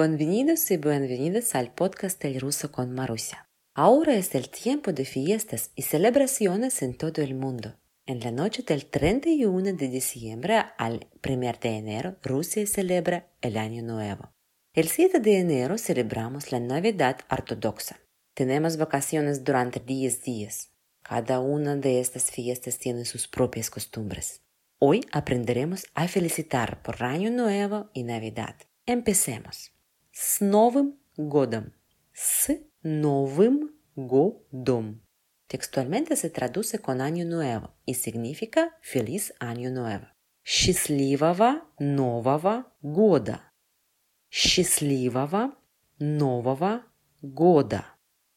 Bienvenidos y bienvenidas al podcast El Ruso con Marusia. Ahora es el tiempo de fiestas y celebraciones en todo el mundo. En la noche del 31 de diciembre al 1 de enero, Rusia celebra el Año Nuevo. El 7 de enero celebramos la Navidad ortodoxa. Tenemos vacaciones durante 10 días. Cada una de estas fiestas tiene sus propias costumbres. Hoy aprenderemos a felicitar por Año Nuevo y Navidad. Empecemos. С Новым годом. С Новым годом. Textualmente se traduce con Año Nuevo y significa Feliz Año Nuevo. Счастливого Нового года. Счастливого Нового года.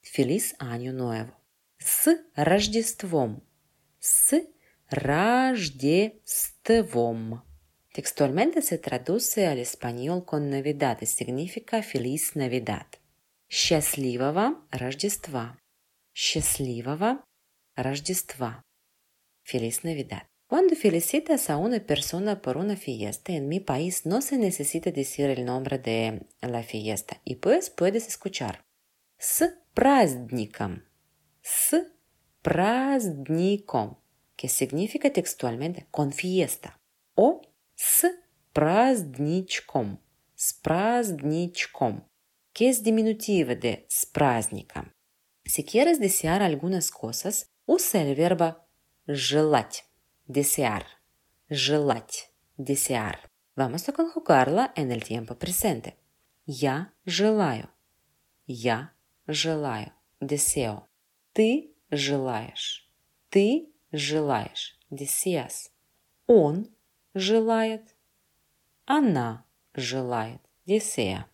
Feliz Año Nuevo. С Рождеством. С Рождеством. Textualmente se traduce al español con Navidad y significa Feliz Navidad. Счастливого Рождества. Счастливого Рождества. Feliz Navidad. Cuando felicitas a una persona por una fiesta, en mi país no se necesita decir el nombre de la fiesta y pues puedes escuchar. С праздником. С праздником, que significa textualmente con fiesta. O с праздничком, с праздничком, que es diminutivo de с праздником. Si quieres desear algunas cosas, usa el verbo желать, desear, желать, desear. Vamos a conjugarla en el tiempo presente. Я желаю, я желаю, deseo. Ты желаешь, ты желаешь, deseas. Он желает, она желает, desea.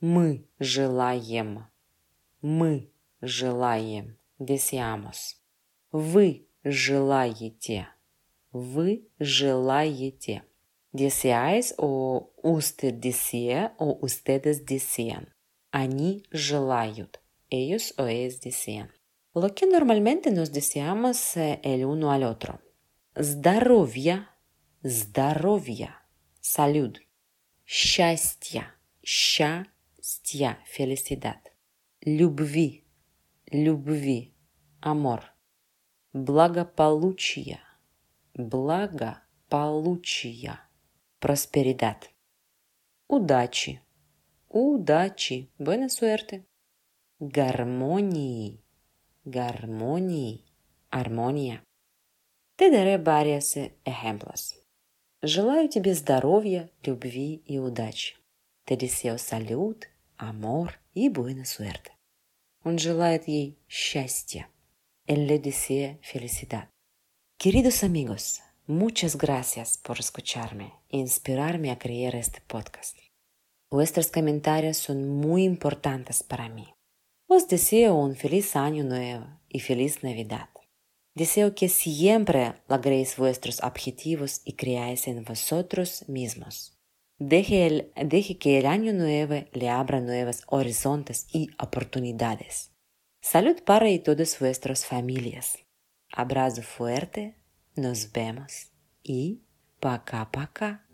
Мы желаем, мы желаем, deseamos. Вы желаете, вы желаете. Deseáis o usted desea o ustedes desean. Они желают, ellos o ellas desean. Lo que normalmente nos deseamos el uno al otro. Здоровья здоровья, salud, счастья, счастья, felicidad, любви, любви, amor, благополучия, благополучия, prosperidad, удачи, удачи, suerte, гармонии, гармонии, armonía. Te daré varios ejemplos. Желаю тебе здоровья, любви и удачи. Te deseo salud, amor y buena suerte. Он желает ей счастья. Él le desea felicidad. Queridos amigos, muchas gracias por escucharme e inspirarme a crear este podcast. Vuestros comentarios son muy importantes para mí. Os deseo un feliz año nuevo y feliz Navidad. Deseo que siempre logréis vuestros objetivos y creáis en vosotros mismos. Deje, el, deje que el año nuevo le abra nuevos horizontes y oportunidades. Salud para y todas vuestras familias. Abrazo fuerte, nos vemos y пока-пока.